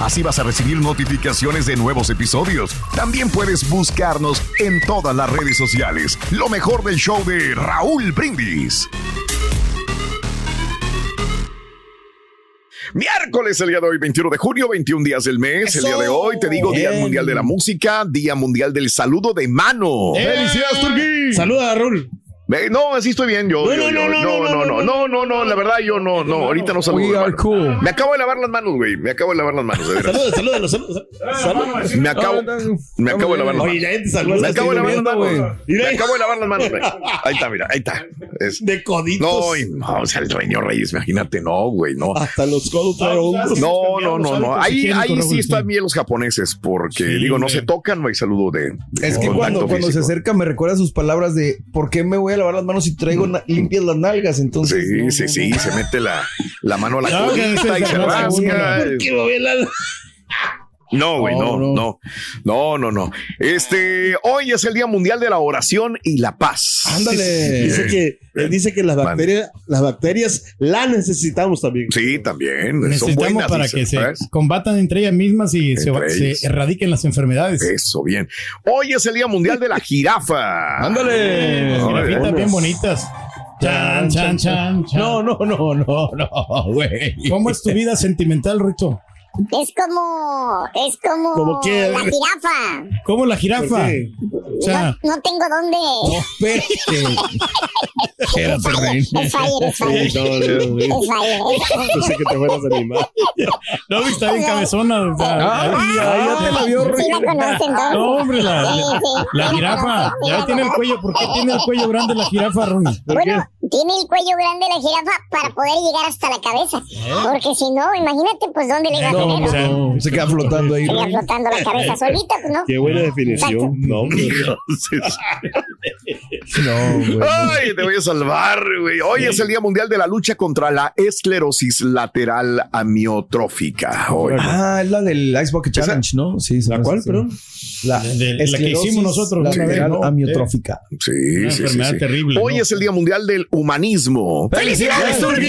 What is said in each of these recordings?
Así vas a recibir notificaciones de nuevos episodios. También puedes buscarnos en todas las redes sociales. Lo mejor del show de Raúl Brindis. Miércoles, el día de hoy, 21 de junio, 21 días del mes. El día de hoy, te digo, Día Bien. Mundial de la Música, Día Mundial del Saludo de Mano. ¡Felicidades, Turquí! Saluda a Raúl. Eh, No, así estoy bien. Yo, No, yo, no, yo- no, no, no, no, no, no, no, la verdad, yo no, no, ahorita no saludo. We are hermano. cool. Me acabo de lavar las manos, güey. Me acabo de lavar las manos. Saluda, saluda, saluda. saluda. Me acabo, me acabo de lavar las manos. Me acabo de lavar las güey. manos. Me acabo de lavar las manos, güey. Ahí está, mira, ahí está. Es- De coditos. No, y- no, o sea, el dueño Reyes, imagínate, no, güey, no. Hasta los codos hongos. No, no, no, no. Ahí, ahí sí están bien los japoneses, porque digo, no se tocan, no hay saludo de. Es que cuando, cuando se acerca me recuerda sus palabras de ¿por qué me voy a lavar las manos si traigo na- limpias las nalgas? Entonces, Sí, no, sí, no, sí, no. se mete la, la mano a la No, que colita y se se rasca rasca. ¿Por qué me voy a la- No, güey, no, No, no, no, no, no. Este, hoy es el Día Mundial de la Oración y la Paz. Ándale. Dice que, él dice que las bacterias, las bacterias la necesitamos también. Sí, también. Son Necesitamos buenas, para que se ¿sabes? combatan entre ellas mismas y se, erradiquen las enfermedades. Eso, bien. Hoy es el Día Mundial de la Jirafa. Ándale. Jirafitas bien bonitas. Chan, chan, chan, chan. No, no, no, no, no, güey. ¿Cómo es tu vida sentimental, Rito? Es como, es como la jirafa. ¿Cómo la jirafa? No, no tengo dónde. Espérate, Reina. Es fire, es fire. No, no. Es. Pensé que te fueras a animar. no, está bien cabezona. o sea, Ah, ahí- ya, ya te la vio, Sí la conocen, ¿no? No, hombre, la, Sí, la, sí. la Sí jirafa. Ya tiene el cuello. ¿Por qué tiene el cuello grande la jirafa, Ronnie? Bueno, tiene el cuello grande la jirafa para poder llegar hasta la cabeza. Porque si no, imagínate, pues, ¿dónde le iba a No, se queda flotando ahí. Se Reina. flotando la cabeza solita, pues, ¿no? Qué buena definición. No. No, güey. Ay, te voy a salvar, güey. Hoy es el Día Mundial de la Lucha contra la esclerosis lateral amiotrófica. Hoy. Ah, es la del Ice Bucket Challenge, ¿no? Sí, ¿La cuál, perdón? La, De- de la que hicimos nosotros vez, lateral ¿no? amiotrófica. Sí, Una sí, sí, enfermedad sí. terrible, Hoy ¿no? es el Día Mundial del Humanismo. ¡Felicidades, Turquí!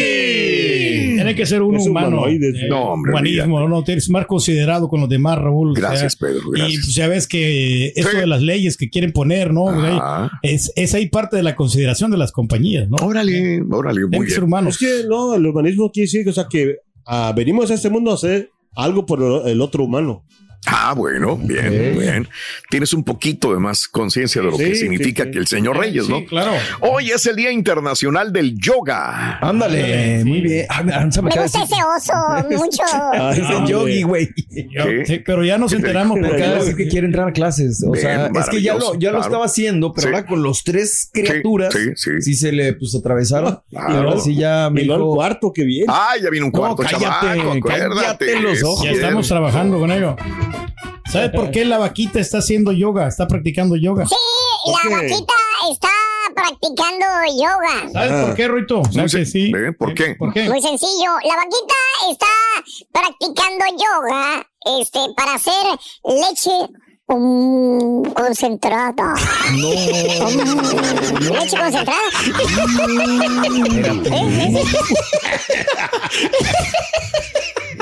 Tiene que ser un Es humano. eh, No, hombre, Humanismo, no, tienes más considerado con los demás, Raúl. o sea, Gracias, Pedro, gracias. Y pues ya ves que esto Sí. de las leyes que quieren poner, ¿no? Pues, Ah. es, es ahí parte de la consideración de las compañías, ¿no? Órale, órale, muy que ser bien. humanos. Es que no, el humanismo quiere decir que, o sea, que ah, venimos a este mundo a hacer algo por el otro humano. Ah, bueno, bien, bien. Tienes un poquito de más conciencia de lo que significa sí, sí. que el señor Reyes, ¿no? Sí, claro. Hoy es el Día Internacional del Yoga. Ándale, muy bien. Ah, me de gusta decir- ese oso mucho. Ah, es el yogi, güey. Pero ya nos enteramos porque de decir que quiere entrar a clases. O Bien, sea, es que ya lo, ya lo claro. estaba haciendo, pero Sí. ahora con los tres criaturas, sí, sí, sí. se le pues atravesaron. Claro. Y ahora sí ya me luego el dijo, cuarto, que bien. Ah, ya viene un No, cuarto cállate, cállate los ojos. ya estamos trabajando con ello. ¿Sabes por qué la vaquita está haciendo yoga? Está practicando yoga. Sí, la vaquita está practicando yoga. ¿Sabes Ah. por qué, Ruito? Muy ¿Sabes se- que sí? ¿Eh? ¿Por qué? ¿Por qué? Muy sencillo, la vaquita está practicando yoga este, para hacer leche mm, concentrada. no, Mm, leche concentrada.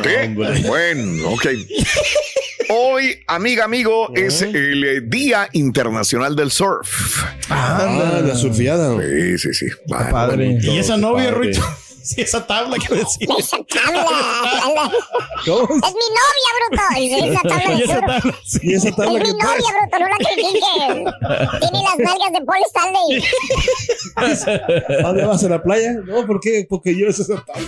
¿Qué? Bueno, ok. Hoy, amiga, amigo, es el eh, Día Internacional del Surf. Ah, la surfeada. Sí, sí, sí. Vale. padre. ¿Y esa novia, padre. Sí, esa tabla, quiero decir. Esa tabla. tabla. ¿Cómo? Es mi novia, bruto. Esa tabla Y de esa tabla, sí. Esa Es tabla mi que traes. novia, bruto, no la critiques. Tiene las nalgas de Paul Stanley. ¿A dónde vas a la playa? No, ¿por qué? Porque yo es esa tabla.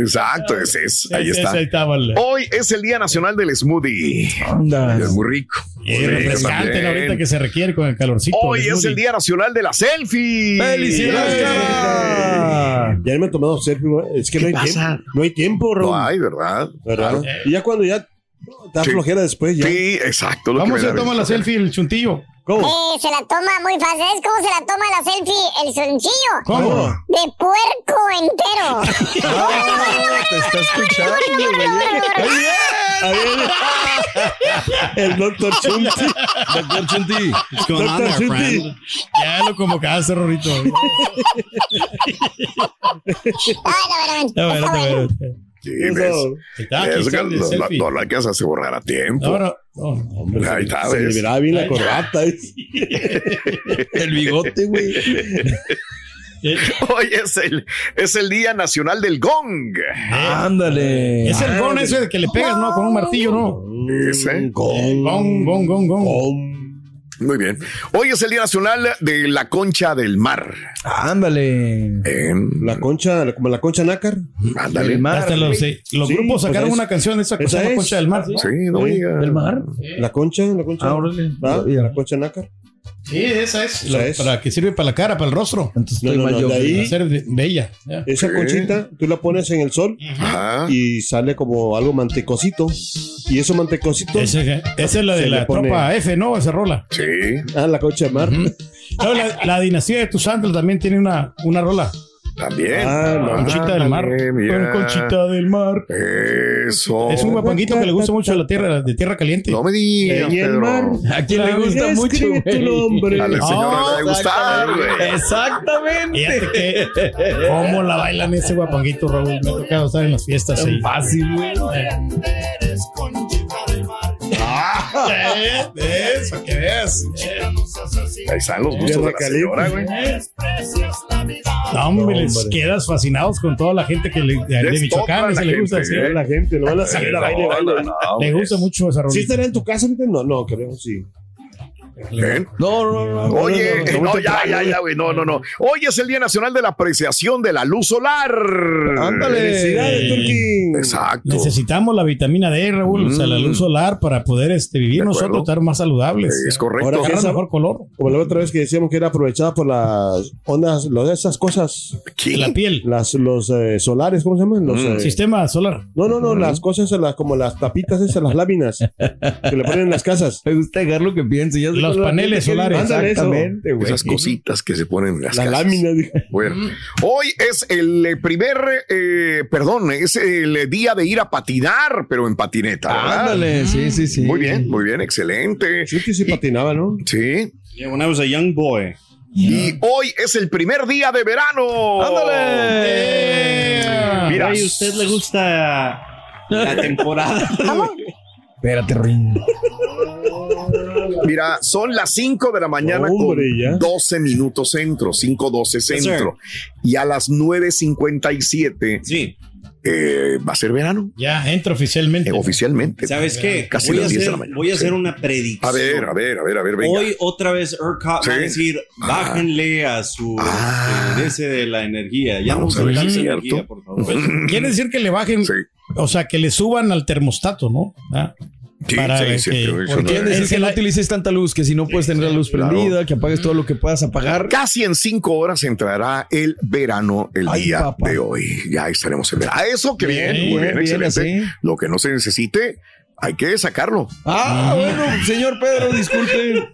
Exacto, ese es. Ahí Esa- está. tabla. Hoy es el Día Nacional del Smoothie. Anda. Es muy rico. Y refrescante. ¿no? ahorita que se requiere con el calorcito. Hoy del es el Día Nacional de la Selfie. ¡Felicidades! Ah, Ya me he tomado selfie. Es que no hay pasa? tiempo. No hay tiempo, Raúl. No hay, ¿verdad? ¿Verdad? Y ya cuando ya te da Sí. flojera después, ya. Sí, exacto. lo que ¿Cómo me se da toma la selfie el chuntillo? ¿Cómo? Eh, se la toma muy fácil. ¿Sabes cómo se la toma la selfie el sencillo? ¿Cómo? De puerco entero. Ah, te está escuchando, güey. A ver. El doctor Chunti. Doctor Chunti. Doctor Chunti. Ya lo convocaste, Rorito. Ay, no, no, no. Sí, Eso. ves. Está aquí, Es está que no, no, lo alcanzas a borrar a tiempo. No, no, no. Hombre, Ahí está, se le ¿ves? verá bien la corbata. El bigote, güey. Hoy es el, es el Día Nacional del Gong. Ándale. Es el gong ese de que le pegas, ¿no? Con un martillo, ¿no? Ese. Gong, gong, gong, gong. Muy bien. Hoy es el Día Nacional de la Concha del Mar. Ándale. En- La concha, como la concha nácar. Ándale. El mar. Hasta los, eh, los Sí, grupos pues sacaron es- una canción de esa esa cosa, la concha del mar. Sí, no diga. ¿El mar? La concha, la concha. Ah, órale. La concha nácar. Sí, esa es. La- es. Para que sirve para la cara, para el rostro. Entonces No, estoy no, mal no, yo. de ahí- Para ser bella. ya. Esa Sí. conchita, tú la pones en el sol Ajá. y sale como algo mantecosito. Y eso mantecosito. Ese- esa es la de la pone- tropa F, ¿no? Esa rola. Sí. Ah, la concha de mar. No, la, la dinastía de Tuzantla también tiene una, una rola. También. Ah, no. Conchita del mar. Con Conchita del mar. Eso. Es un guapanguito que le gusta mucho a la tierra, de tierra caliente. No me digas, el mar. ¿A quién le gusta mucho, tu nombre. A la señora Ah, le debe gustar, güey. Exactamente. Fíjate que cómo la bailan ese guapanguito, Raúl. Me ha tocado estar en las fiestas ahí. Fácil, güey. Ah, ¿ves? Para que veas. Ahí están los gustos de la señora, güey. No, hombre, les quedas fascinados con toda la gente que le, de, Michoacán toda se le gusta. gente, sí. ¿eh? La gente, no la señora baile, baile. No, Le gusta mucho esa ¿Sí estará en tu casa? No, no, creo, sí. ¿Ven? No, no, no. no. Oye, no, no, no, no, ya, ya, ya, güey. No, no, no. Hoy es el Día Nacional de la Apreciación de la Luz Solar. Ándale. Felicidades. Exacto. Necesitamos la vitamina D, Raúl, o sea, la luz solar para poder este, vivir De acuerdo. nosotros, estar más saludables. Es correcto. Ahora, ¿qué mejor color. Como la otra vez que decíamos que era aprovechada por las ondas, lo de esas cosas, ¿Qué? La piel. las, los eh, solares, ¿cómo se llaman? Los, Mm. eh, Sistema solar. No, no, no, las cosas, las, como las tapitas esas, las láminas que le ponen en las casas. Me gusta dejarlo que piense. Ya sé Los paneles solares. Exactamente, güey. Esas cositas que se ponen en las La casas. lámina, dije. Bueno, hoy es el eh, primer, eh, perdón, es el día de ir a patinar, pero en patineta. ¿verdad? Ándale, sí, sí, sí. Muy bien, muy bien, excelente. Sí, que sí patinaba, ¿no? Sí. Yeah, when I was a young boy. Y hoy es el primer día de verano. ¡Ándale! Mira. Ay, ¿a usted le gusta la temporada? Espérate, Rin. Mira, son las 5 de la mañana Hombre, con ya. 12 minutos centro, 5.12 centro. Y a las 9.57 Sí. eh, va a ser verano. Ya, entra oficialmente. Eh, oficialmente. ¿Sabes qué? Casi voy, a las 10 de hacer, la mañana. voy a hacer Sí. una predicción. A ver, a ver, a ver, a ver, venga. Hoy otra vez ERCOT va a Sí. decir, bájenle a su Ah. eh, ese de la energía. Ya Vamos no a ver energía, por favor. Quiere decir que le bajen, o sea, que le suban al termostato, ¿no? Ah, Sí, para sí, que- sí, decir es que no utilices tanta luz, que si no puedes tener la luz claro. prendida, que apagues todo lo que puedas apagar. Casi en cinco horas entrará el verano el Ay, día papá. de hoy. Ya estaremos en verano. A eso que bien, Bien, muy bien, bien, excelente. así. Lo que no se necesite, hay que sacarlo. Ah, bueno, señor Pedro, disculpe.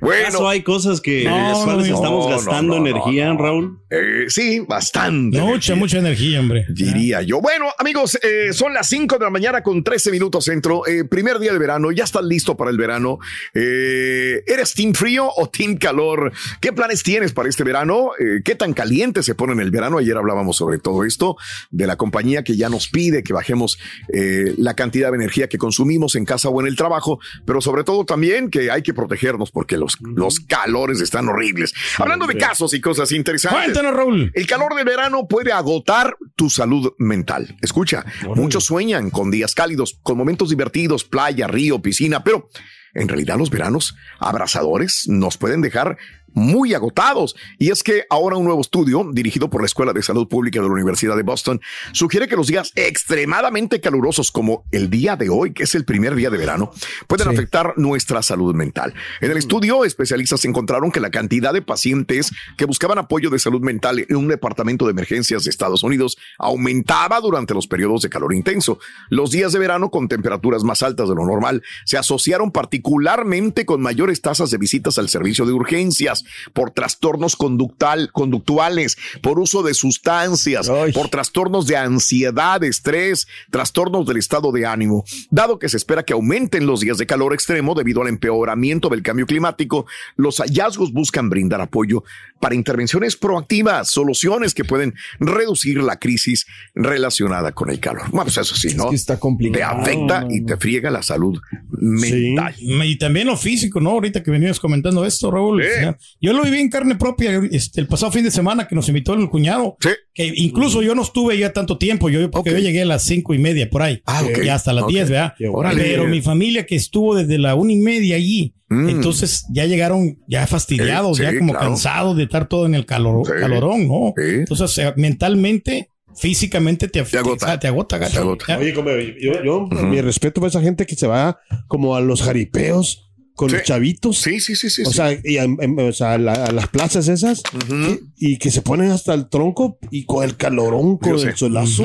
Bueno, ¿Acaso hay cosas que No, las cuales no, estamos no, gastando no, energía, no, no. Raúl? Eh, sí, bastante. Mucha, mucha energía, hombre. Diría yo. Bueno, amigos, eh, son las 5 de la mañana con 13 minutos centro. Eh, primer día de verano, ya estás listo para el verano. Eh, ¿Eres team frío o team calor? ¿Qué planes tienes para este verano? ¿Qué tan caliente se pone en el verano? Ayer hablábamos sobre todo esto, de la compañía que ya nos pide que bajemos la cantidad de energía que consumimos en casa o en el trabajo, pero sobre todo también que hay que protegernos porque los, los calores están horribles. Hablando de casos y cosas interesantes. Cuéntanos, Raúl. El calor del verano puede agotar tu salud mental. Escucha, muchos sueñan con días cálidos, con momentos divertidos, playa, río, piscina, pero en realidad los veranos abrasadores nos pueden dejar muy agotados. Y es que ahora un nuevo estudio dirigido por la Escuela de Salud Pública de la Universidad de Boston sugiere que los días extremadamente calurosos como el día de hoy, que es el primer día de verano, pueden afectar nuestra salud mental. En el estudio, especialistas encontraron que la cantidad de pacientes que buscaban apoyo de salud mental en un departamento de emergencias de Estados Unidos aumentaba durante los periodos de calor intenso. Los días de verano con temperaturas más altas de lo normal se asociaron particularmente con mayores tasas de visitas al servicio de urgencias por trastornos conductal, conductuales, por uso de sustancias, por trastornos de ansiedad, estrés, trastornos del estado de ánimo. Dado que se espera que aumenten los días de calor extremo debido al empeoramiento del cambio climático, los hallazgos buscan brindar apoyo para intervenciones proactivas, soluciones que pueden reducir la crisis relacionada con el calor. Bueno, pues eso sí, ¿no? está complicado. Te afecta y te friega la salud mental. Y también lo físico, ¿no? Ahorita que venías comentando esto, Raúl. Sí. Yo lo viví en carne propia este, el pasado fin de semana que nos invitó el cuñado. Que incluso yo no estuve ya tanto tiempo, yo, porque yo llegué a las cinco y media por ahí. Ah, ok. Y hasta las diez, ¿verdad? Órale. Pero mi familia que estuvo desde la una y media allí, Mm. entonces ya llegaron ya fastidiados, Sí, ya sí, como claro. cansados de estar todo en el calor, Sí. calorón, ¿no? Sí. Entonces, o sea, mentalmente, físicamente te, Te agota. Te agota, gacho. Te agota. Ya. Oye, como yo, yo mi respeto para esa gente que se va como a los jaripeos con Sí. los chavitos. Sí, sí, sí, sí. O sí. sea, y a, em- o sea, la- a las plazas esas Ujú. y que se ponen hasta el tronco y con el calorón, con Yo el sé. solazo.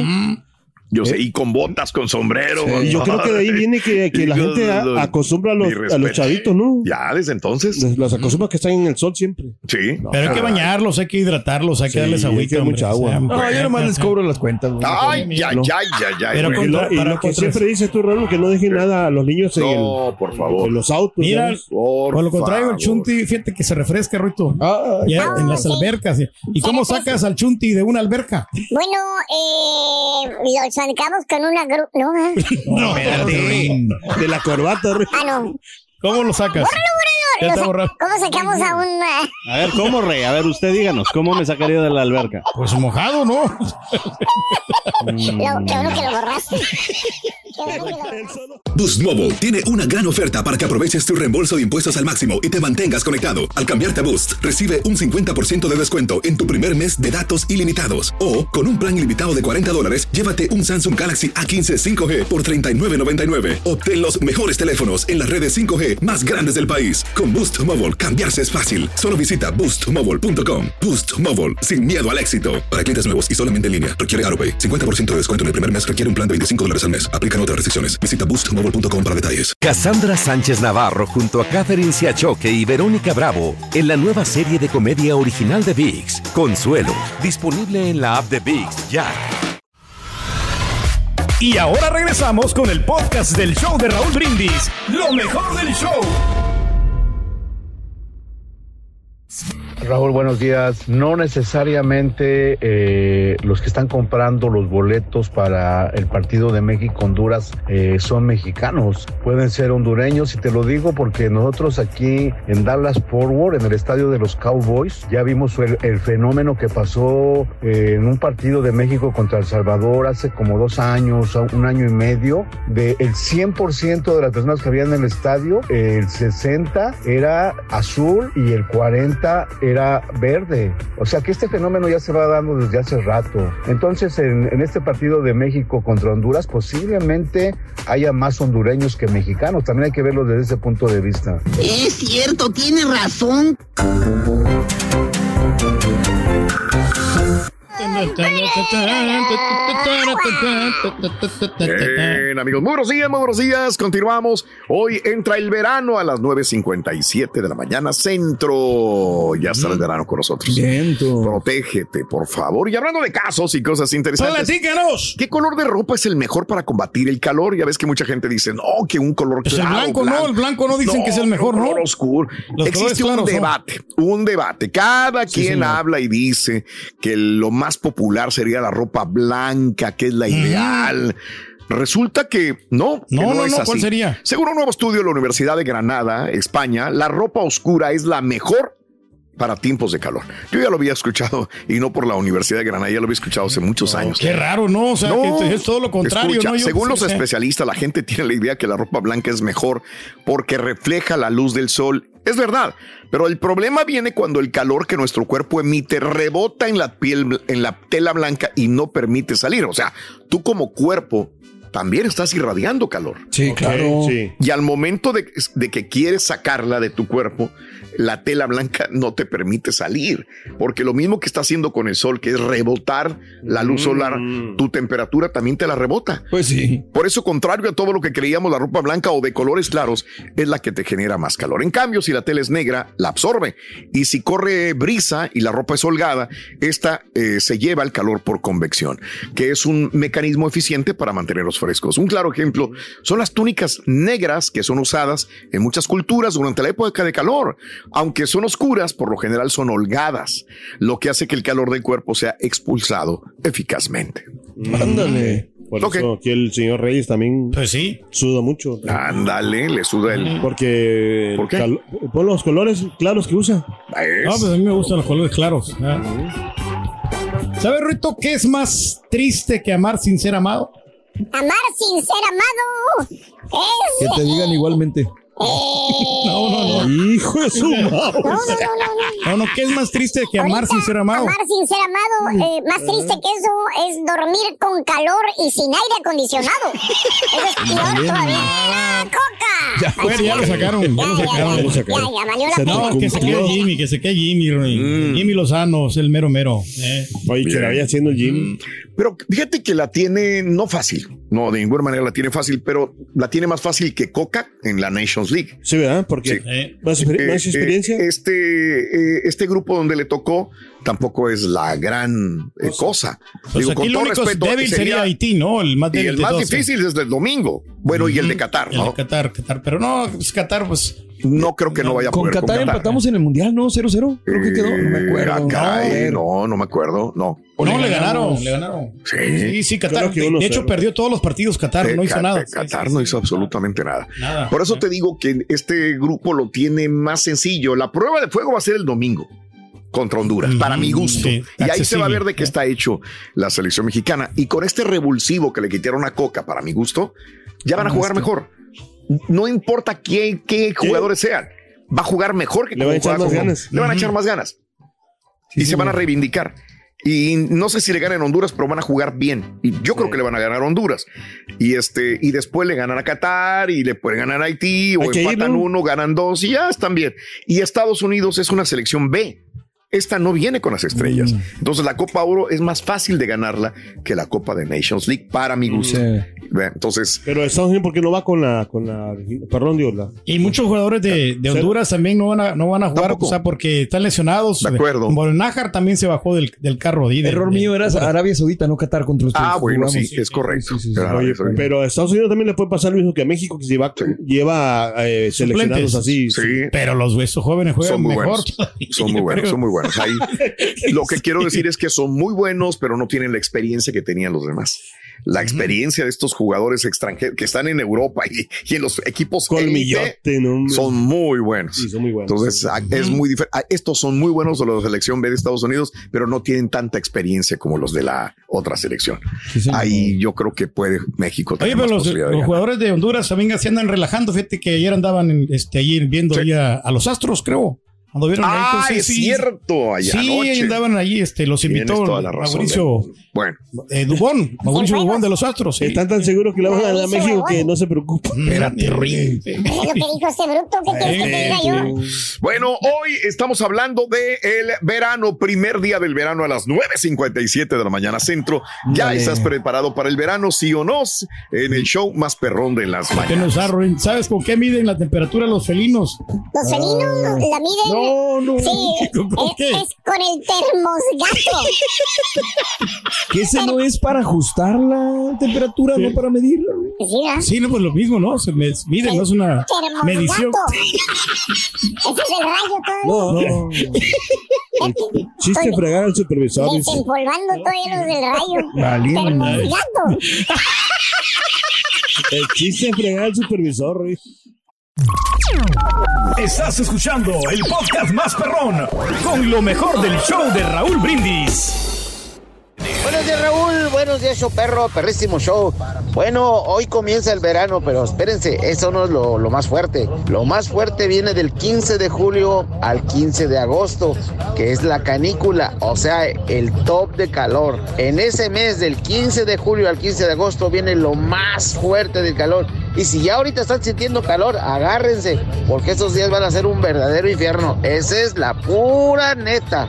Yo sé, y con botas, con sombrero. Y yo creo que de ahí viene que, que la gente a- acostumbra a los, a los chavitos, ¿no? Ya, desde entonces. Les- Los acostumbra que están en el sol siempre. Sí. Pero hay que bañarlos, hay que hidratarlos, hay que Sí, darles hay agüita. que hombre. mucha agua. O sea, No, yo nomás les cobro las cuentas. güey. Ay, No. ay, ay, ay. Pero. Y lo, y lo que siempre dices tú, Raúl, que no dejen nada a los niños en, No, por el- favor. en los autos. Mira. Por, Por lo contrario, favor. el chunti, fíjate que se refresca, Ruito. Ah, Ya, en las sí. albercas. ¿Y cómo sacas al chunti de una alberca? Bueno, eh, sacamos con una gru... No, ah. No, De la corbata, ah, no. ¿Cómo lo sacas? Lo sa-. ¿Cómo sacamos a un... ah, A ver, ¿cómo, Rey? A ver, usted díganos, ¿cómo me sacaría de la alberca? Pues mojado, ¿no? lo. Qué bueno que lo borraste. Boost Mobile tiene una gran oferta para que aproveches tu reembolso de impuestos al máximo y te mantengas conectado. Al cambiarte a Boost, recibe un 50% de descuento en tu primer mes de datos ilimitados. O, con un plan ilimitado de 40 dólares, llévate un Samsung Galaxy A15 5G por $39.99. Obtén los mejores teléfonos en las redes 5G más grandes del país. Con Boost Mobile, cambiarse es fácil. Solo visita boostmobile.com. Boost Mobile, sin miedo al éxito. Para clientes nuevos y solamente en línea, requiere AroPay. 50% de descuento en el primer mes requiere un plan de 25 dólares al mes. Aplican otras restricciones. Visita boostmobile.com para detalles. Cassandra Sánchez Navarro junto a Catherine Siachoque y Verónica Bravo en la nueva serie de comedia original de VIX, Consuelo, disponible en la app de VIX ya. Y ahora regresamos con el podcast del show de Raúl Brindis. Lo mejor del show. Raúl, buenos días. No necesariamente eh, los que están comprando los boletos para el partido de México-Honduras eh, son mexicanos. Pueden ser hondureños y te lo digo porque nosotros aquí en Dallas Forward, en el estadio de los Cowboys, ya vimos el, fenómeno que pasó eh, en un partido de México contra El Salvador hace como dos años, un año y medio. De el 100% de las personas que había en el estadio, el 60 era azul y el 40 era verde. O sea que este fenómeno ya se va dando desde hace rato. Entonces, en, en este partido de México contra Honduras, posiblemente haya más hondureños que mexicanos. También hay que verlo desde ese punto de vista. Es cierto, tiene razón. Bien, amigos, muy buenos días, muy buenos días. Continuamos. Hoy entra el verano a las 9.57 de la mañana, centro. Ya está el verano con nosotros. Protégete, por favor. Y hablando de casos y cosas interesantes. ¡Platícanos! ¿Qué color de ropa es el mejor para combatir el calor? Ya ves que mucha gente dice, no, que un color Pues el claro, blanco no, el blanco no dicen que es el mejor, ¿no? color oscuro. Los Existe un son. debate, un debate. Cada Sí, quien señor. habla y dice que lo más popular sería la ropa blanca, que es la ideal. Resulta que no, que No, no, no, es no, así. ¿cuál sería? Según un nuevo estudio de la Universidad de Granada, España, la ropa oscura es la mejor para tiempos de calor. Yo ya lo había escuchado y no por la Universidad de Granada, ya lo había escuchado hace muchos años. Qué raro, ¿no? O sea, que es todo lo contrario, escucha, ¿no? Según los especialistas, la gente tiene la idea que la ropa blanca es mejor porque refleja la luz del sol. Es verdad, pero el problema viene cuando el calor que nuestro cuerpo emite rebota en la piel, en la tela blanca y no permite salir. O sea, tú como cuerpo también estás irradiando calor. Sí, claro. Sí. Y al momento de, de que quieres sacarla de tu cuerpo, la tela blanca no te permite salir, porque lo mismo que está haciendo con el sol, que es rebotar la luz solar, tu temperatura también te la rebota. Pues sí. Por eso, contrario a todo lo que creíamos, la ropa blanca o de colores claros es la que te genera más calor. En cambio, si la tela es negra, la absorbe. Y si corre brisa y la ropa es holgada, esta eh, se lleva el calor por convección, que es un mecanismo eficiente para mantenerlos frescos. Un claro ejemplo son las túnicas negras que son usadas en muchas culturas durante la época de calor. Aunque son oscuras, por lo general son holgadas, lo que hace que el calor del cuerpo sea expulsado eficazmente. Ándale. Por Ok. eso aquí el señor Reyes también pues sí. suda mucho. Ándale, le suda el. Porque ¿Por qué? por los colores claros que usa. No, pues a mí me gustan los colores claros. ¿eh? ¿Sabes, Rito, qué es más triste que amar sin ser amado? Amar sin ser amado. Que Es. te digan igualmente. No, no, no. Hijo de su madre. No, no, no, no, no. No, no, ¿qué es más triste que amar Ahorita, sin ser amado? Amar sin ser amado, eh, más triste que eso es dormir con calor y sin aire acondicionado. Eso es peor todavía. ¡Ah, ¡Coca! Ya, bueno, ya lo sacaron, ya lo ya, sacaron. ya, ya, ya, valió la No, pena. que se quede Jimmy, que se quede Jimmy, Roy. Jimmy Lozano es el mero mero. eh. Oye, que la vaya haciendo gym. Pero fíjate que la tiene no fácil. No, de ninguna manera la tiene fácil, pero la tiene más fácil que Coca en la Nations League. Sí, ¿verdad? Porque Eh, más, Eh, más experiencia. eh, este, eh, este grupo donde le tocó tampoco es la gran eh, cosa. Pues aquí el único débil sería Haití, ¿no? El más y débil el más difícil es del domingo. Bueno, y el de Qatar, El ¿no? de Qatar, Qatar. Pero no, pues Qatar, pues. No creo que no vaya a Con poder Qatar empatamos en el Mundial, ¿no? 0-0. Creo que quedó. No me Eh, acuerdo. ah, caray, No, no, no me acuerdo, no. No, le ganaron, le ganaron. Sí. Sí, sí, Qatar. De, hecho, perdió todos los partidos Qatar, Eh, no hizo nada. Qatar no hizo absolutamente nada. Nada. Por eso te digo que este grupo lo tiene más sencillo. La prueba de fuego va a ser el domingo contra Honduras, para mi gusto. sí, y ahí se va a ver de qué está hecho la selección mexicana. Y con este revulsivo que le quitaron a Coca, para mi gusto, ya van a jugar mejor. No importa quién, qué jugadores sean, va a jugar mejor que Le van a echar más ganas. Le van a echar más ganas. y se van a reivindicar. Y no sé si le ganan a Honduras, pero van a jugar bien. Y yo creo que le van a ganar a Honduras. Y este, y después le ganan a Qatar y le pueden ganar a Haití, o ir, empatan ¿no? uno, ganan dos, y ya están bien. Y Estados Unidos es una selección B. esta no viene con las estrellas. Entonces la Copa Oro es más fácil de ganarla que la Copa de Nations League para mi gusto. Ve, Entonces, Pero Estados Unidos, ¿por qué no va con la, con la, perdón, Dios, la, Y muchos jugadores de, de Honduras también no van a, no van a jugar, o sea, porque están lesionados. De acuerdo. Como el Nájar también se bajó del, del carro. de- Error de- mío era Arabia Saudita, no Qatar contra ustedes. ah, bueno, sí, es correcto. Oye, pero a Estados Unidos también le puede pasar lo mismo que a México, que lleva, lleva eh, seleccionados así. Sí. Pero los estos jóvenes juegan son muy mejor. buenos. Son muy buenos, son muy buenos. Ahí, lo que quiero decir es que son muy buenos, pero no tienen la experiencia que tenían los demás. La experiencia de estos jugadores extranjeros que están en Europa y, y en los equipos Colmillote, élite ¿no, hombre? son muy buenos. Sí, son muy buenos. Entonces, a- es muy diferente. Estos son muy buenos de la selección B de Estados Unidos, pero no tienen tanta experiencia como los de la otra selección. Ahí yo creo que puede México Oye, pero más los, los jugadores de Honduras también se andan relajando. Fíjate que ayer andaban en, este, ayer viendo ahí a, a los Astros, creo. Cuando vieron ahí, Ah, entonces, es sí, cierto, allá Sí, anoche. andaban allí, este, los invitó toda la razón, Mauricio de- Bueno, eh, Dubón, Mauricio Dubón de los Astros. sí. Están tan seguros que le van a ganar a México que no se preocupen. Espérate, ríe. Es lo que dijo este bruto, ¿qué quieres que te diga yo? Bueno, hoy estamos hablando de el verano, primer día del verano a las 9.57 de la mañana centro. ¿Ya Dale. estás preparado para el verano, sí o no? En el show más perrón de las ¿Qué mañanas. nos da, Ruin? ¿Sabes con qué miden la temperatura los felinos? Los felinos la miden. No, no. Sí, ¿Con es, qué? es con el termosgato. Que ese no es para ajustar la temperatura, no para medirla. Sí, ¿verdad? Sí, no, pues lo mismo, ¿no? Se me- miden, no es una Termosgato. medición. Ese es el rayo todavía. No, no. Chiste fregar al supervisor. Desempolvando todavía los del rayo. Valiendo Termosgato. El chiste fregar al supervisor. dice. Estás escuchando el podcast más perrón con lo mejor del show de Raúl Brindis. Buenos días Raúl, buenos días show perro, perrísimo show. Bueno, hoy comienza el verano, pero espérense, eso no es lo, lo más fuerte. Lo más fuerte viene del 15 de julio al 15 de agosto, que es la canícula, o sea, el top de calor. En ese mes del 15 de julio al 15 de agosto viene lo más fuerte del calor. Y si ya ahorita están sintiendo calor, agárrense, porque estos días van a ser un verdadero infierno. Esa es la pura neta.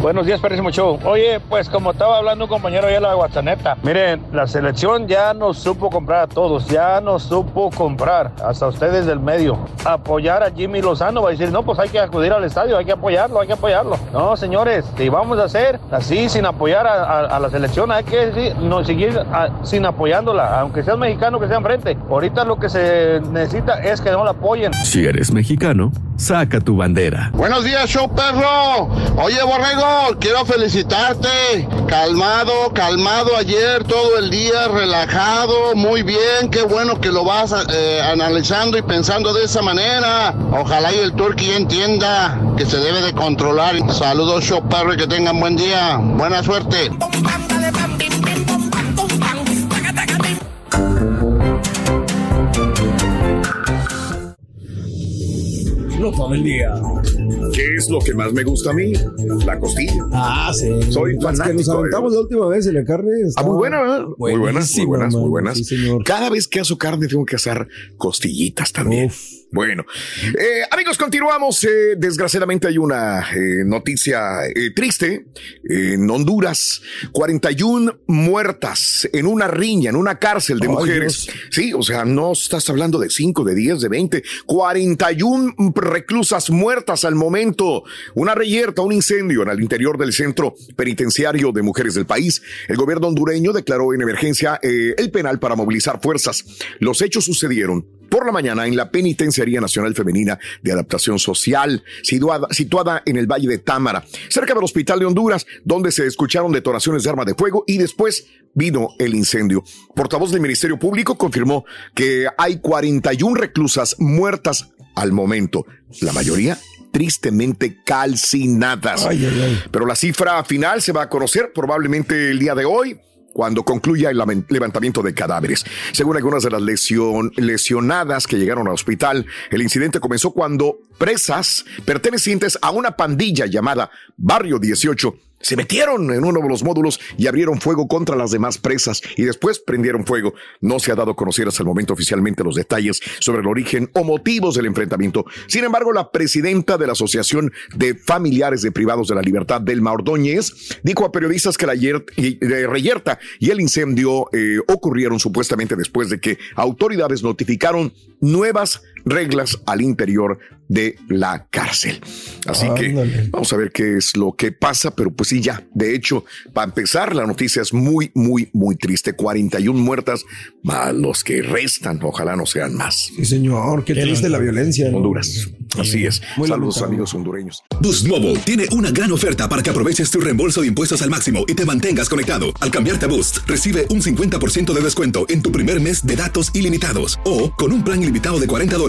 Buenos días, Perrísimo Show. Oye, pues como estaba hablando un compañero allá en la Guataneta, miren, la selección ya nos supo comprar a todos, ya nos supo comprar, hasta ustedes del medio. Apoyar a Jimmy Lozano va a decir, no, pues hay que acudir al estadio, hay que apoyarlo, hay que apoyarlo. No, señores, si vamos a hacer así sin apoyar a, a- a la selección, hay que no, seguir a- sin apoyándola, aunque seas mexicano que sea enfrente. Ahorita lo que se necesita es que no la apoyen. Si eres mexicano, saca tu bandera. Buenos días, show perro. Oye, Borrego, quiero felicitarte. Calmado, calmado ayer, todo el día, relajado, muy bien. Qué bueno que lo vas eh, analizando y pensando de esa manera. Ojalá y el turqui entienda que se debe de controlar. Saludos, show perro, y que tengan buen día. Buena suerte. No todo el día. ¿Qué es lo que más me gusta a mí? La costilla. Ah, sí. Soy Las que nos de- aventamos la última vez en la carne. Ah, muy buena, ¿verdad? Muy buenas, muy buenas, muy buenas. Sí, señor. Cada vez que hago carne tengo que hacer costillitas también. Bueno, eh, amigos, continuamos. Eh, desgraciadamente hay una eh, noticia eh, triste. En Honduras, 41 muertas en una riña, en una cárcel de mujeres. Sí, o sea, no estás hablando de 5, de 10, de 20. 41 reclusas muertas al momento. Una reyerta, un incendio en el interior del centro penitenciario de mujeres del país. El gobierno hondureño declaró en emergencia eh, el penal para movilizar fuerzas. Los hechos sucedieron por la mañana en la Penitenciaría Nacional Femenina de Adaptación Social, situada, situada en el Valle de Támara, cerca del Hospital de Honduras, donde se escucharon detonaciones de arma de fuego y después vino el incendio. Portavoz del Ministerio Público confirmó que hay 41 reclusas muertas al momento, la mayoría tristemente calcinadas. Pero la cifra final se va a conocer probablemente el día de hoy cuando concluya el levantamiento de cadáveres. Según algunas de las lesion- lesionadas que llegaron al hospital, el incidente comenzó cuando presas pertenecientes a una pandilla llamada Barrio 18 se metieron en uno de los módulos y abrieron fuego contra las demás presas y después prendieron fuego. No se ha dado a conocer hasta el momento oficialmente los detalles sobre el origen o motivos del enfrentamiento. Sin embargo, la presidenta de la Asociación de Familiares de Privados de la Libertad, Delma Ordóñez, dijo a periodistas que la reyerta y el incendio eh, ocurrieron supuestamente después de que autoridades notificaron nuevas reglas al interior de la cárcel. Así que vamos a ver qué es lo que pasa, pero pues sí, ya. De hecho, para empezar, la noticia es muy, muy, muy triste. 41 muertas, más los que restan, ojalá no sean más. Sí, señor, qué triste la violencia. ¿no? Honduras. Así es. Muy Saludos lamentable. amigos hondureños. Boost Mobile tiene una gran oferta para que aproveches tu reembolso de impuestos al máximo y te mantengas conectado. Al cambiarte a Boost, recibe un 50% de descuento en tu primer mes de datos ilimitados. O, con un plan ilimitado de 40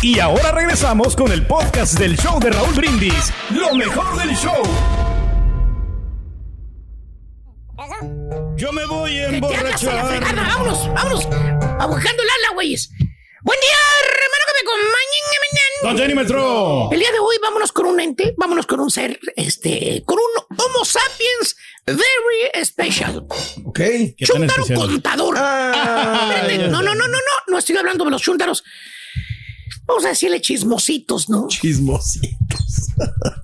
Y ahora regresamos con el podcast del show de Raúl Brindis. Lo mejor del show. Yo me voy a emborrachar. Vámonos, vámonos. A buscando el ala, güeyes. Buen día, hermano, que me acompañen. Don Jenny, maestro. El día de hoy vámonos con un ente, vámonos con un ser, este, con un Homo sapiens very special. Ok. ¿Qué tan Chuntaro contador. Espérate, no, no, no, no, no, no estoy hablando de los chuntaros. Vamos a decirle chismositos, ¿no? Chismositos.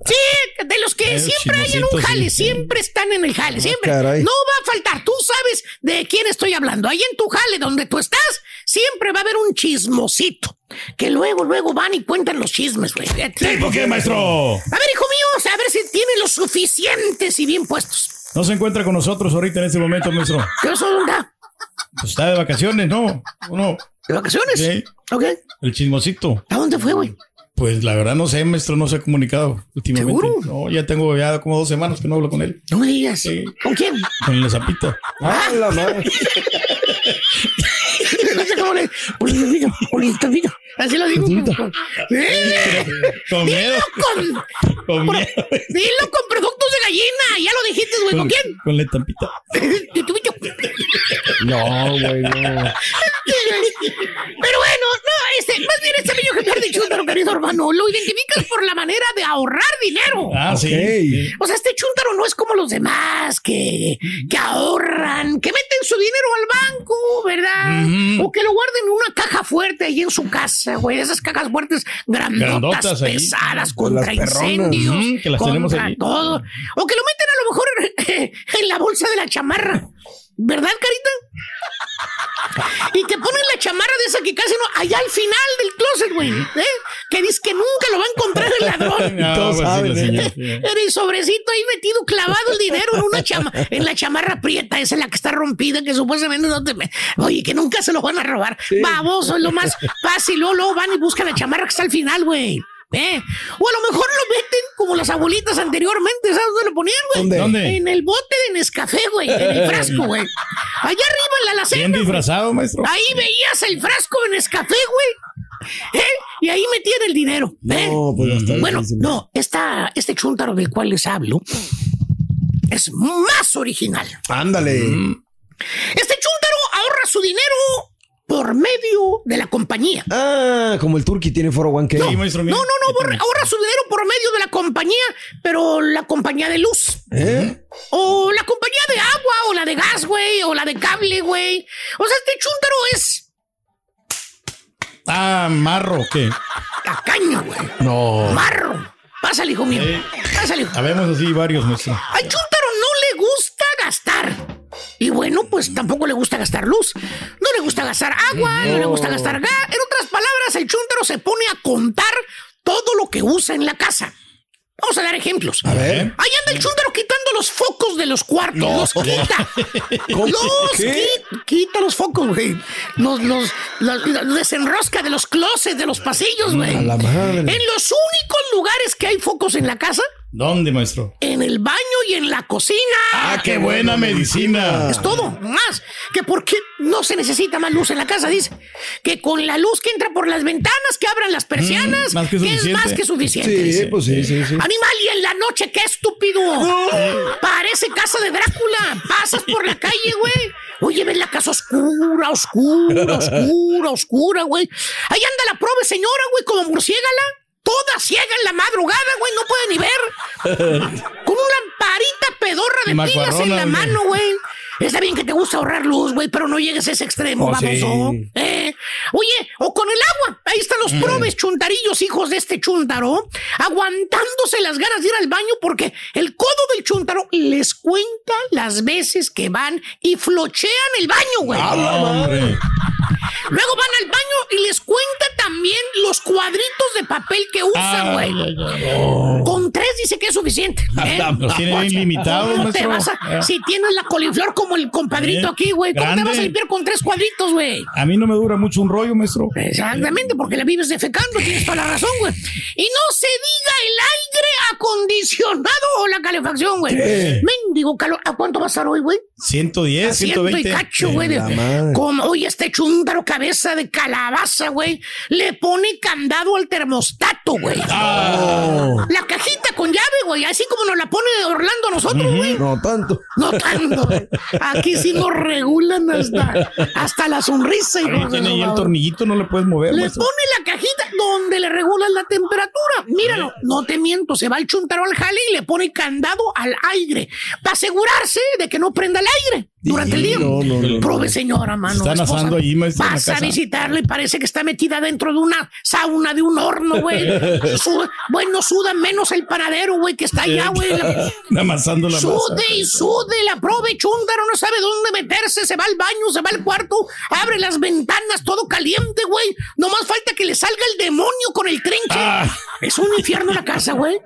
Sí, de los que Eh, siempre hay en un jale, sí. siempre están en el jale, siempre. caray. No va a faltar, tú sabes de quién estoy hablando. Ahí en tu jale, donde tú estás, siempre va a haber un chismosito. Que luego, luego van y cuentan los chismes, güey. ¿Tipo qué, maestro? A ver, hijo mío, a ver si tiene los suficientes y bien puestos. No se encuentra con nosotros ahorita en este momento, maestro. ¿Qué eso dónde está? Pues está de vacaciones, ¿no? ¿O no? ¿De vacaciones? Sí. Ok. El chismosito. ¿A dónde fue, güey? Pues la verdad no sé, maestro, no se ha comunicado últimamente. ¿Seguro? No, ya tengo ya como dos semanas que no hablo con él. No me digas. ¿Con quién? Con la zapita. Ah, la madre. No sé cómo le. Politopito. Así lo digo. Eh, Con miedo. Dilo con. Con miedo. Dilo con productos de gallina. Ya lo dijiste, güey. ¿Con quién? Con la estampita. No, güey, no. Pero bueno, no, este, más bien este bello ejemplar de chúntaro, querido hermano, lo identificas por la manera de ahorrar dinero. Ah, sí. O sea, este chúntaro no es como los demás que, que ahorran, que meten su dinero al banco, ¿verdad? O que lo guarden en una caja fuerte ahí en su casa, güey. Esas cajas fuertes grandotas, pesadas, contra incendios, Ujú, que las tenemos contra ahí. todo. O que lo meten a lo mejor en la bolsa de la chamarra. ¿Verdad, Carita? Y que ponen la chamarra de esa que casi no. Allá al final del closet, güey. ¿eh? Que dice que nunca lo va a encontrar el ladrón. No, Todos pues saben, ¿eh? Era el sobrecito ahí metido, clavado el dinero en una chama, en la chamarra prieta, esa es la que está rompida, que supuestamente no te me- Oye, que nunca se lo van a robar. Baboso, es lo más fácil. Luego, luego van y buscan la chamarra que está al final, güey. ¿Eh? O a lo mejor lo meten como las abuelitas anteriormente, ¿sabes dónde lo ponían, güey? ¿Dónde? ¿Dónde? En el bote de Nescafé, güey, en el frasco, güey. Allá arriba en la alacena. Bien disfrazado, maestro. Ahí veías el frasco de Nescafé, güey. ¿Eh? Y ahí metían el dinero. ¿eh? No, pues hasta Bueno, difícil. no, esta, este chúntaro del cual les hablo es más original. Ándale. Este chúntaro ahorra su dinero por medio de la compañía. Ah, como el Turqui tiene 401k. Sí, maestro. No, mire. no, no, borra- ahorra su dinero por medio de la compañía, pero la compañía de luz. ¿Eh? O la compañía de agua, o la de gas, güey, o la de cable, güey. O sea, este chúntaro es Ah, marro, ¿qué? tacaño, güey. No. Marro. Pásale, hijo mío. Pásale, hijo. Habemos así varios, maestro. Al chúntaro no le. Y bueno, pues tampoco le gusta gastar luz. No le gusta gastar agua, no, le gusta gastar gas. En otras palabras, el chúntaro se pone a contar todo lo que usa en la casa. Vamos a dar ejemplos. A ver. Ahí anda el chúntaro quitando los focos de los cuartos. No. Los quita. Los ¿Qué? quita, quita los focos, güey. Los, los, los- los desenrosca de los closets, de los pasillos, güey. A la madre. En los únicos lugares que hay focos en la casa, ¿Dónde, maestro? En el baño y en la cocina. Ah, qué buena medicina. Es todo, más. Que porque no se necesita más luz en la casa, dice. Que con la luz que entra por las ventanas, que abran las persianas, Mm, más que es más que suficiente. Sí, dice. pues sí, sí, sí. Animal, y en la noche, qué estúpido. Parece casa de Drácula. Pasas por la calle, güey. Oye, ves la casa oscura, oscura, oscura, oscura, güey. Ahí anda la prove señora, güey, como murciégala. Toda ciega en la madrugada, güey, no puede ni ver. Con una lamparita pedorra de pilas en la mano, güey. Está bien que te gusta ahorrar luz, güey, pero no llegues a ese extremo, Oh, vamos. sí. ¿eh? Oye, o con el agua. Ahí están los probes chuntarillos, hijos de este chuntaro, aguantándose las ganas de ir al baño porque el codo del chuntaro les cuenta las veces que van y flochean el baño, güey. Luego van al baño y les cuenta también los cuadritos de papel que usan, güey. Ay, ay. Con tres dice que es suficiente. ¿eh? Los tiene bien limitados, ¿Cómo te maestro. vas a- si tienes la coliflor como el compadrito Eh, aquí, güey, ¿cómo te vas a limpiar con tres cuadritos, güey? A mí no me dura mucho un rollo, maestro. Exactamente, porque la vives defecando, tienes toda la razón, güey. Y no se diga el aire acondicionado o la calefacción, güey. Mendigo calor. ¿A cuánto va a estar hoy, güey? 110, A ciento 120. y cacho, güey. Como, oye, este chúndaro cabeza de calabaza, güey, le pone candado al termostato, güey. Oh. La cajita con llave, güey, así como nos la pone Orlando a nosotros, güey. No tanto. No tanto, güey. Aquí sí nos regulan hasta, hasta la sonrisa. Hijos de tiene ahí el tornillito, no le puedes mover, Le pone la cajita donde le regulan la temperatura. Míralo, no te miento, se va el chuntaro al jale y le pone candado al aire para asegurarse de que no prenda el aire durante el día. No, no, no, no. Prove, señora, mano. Están esposa. asando en la Vas a visitarle y parece que está metida dentro de una sauna de un horno, güey. Bueno, suda menos el panadero, güey, que está allá, güey. Amasando la masa. Sude y sude, la prove chúndaro, no sabe dónde meterse, se va al baño, se va al cuarto, abre las ventanas, todo caliente, güey. Nomás falta que le salga el demonio con el trinche. Ah. Es un infierno la casa, güey.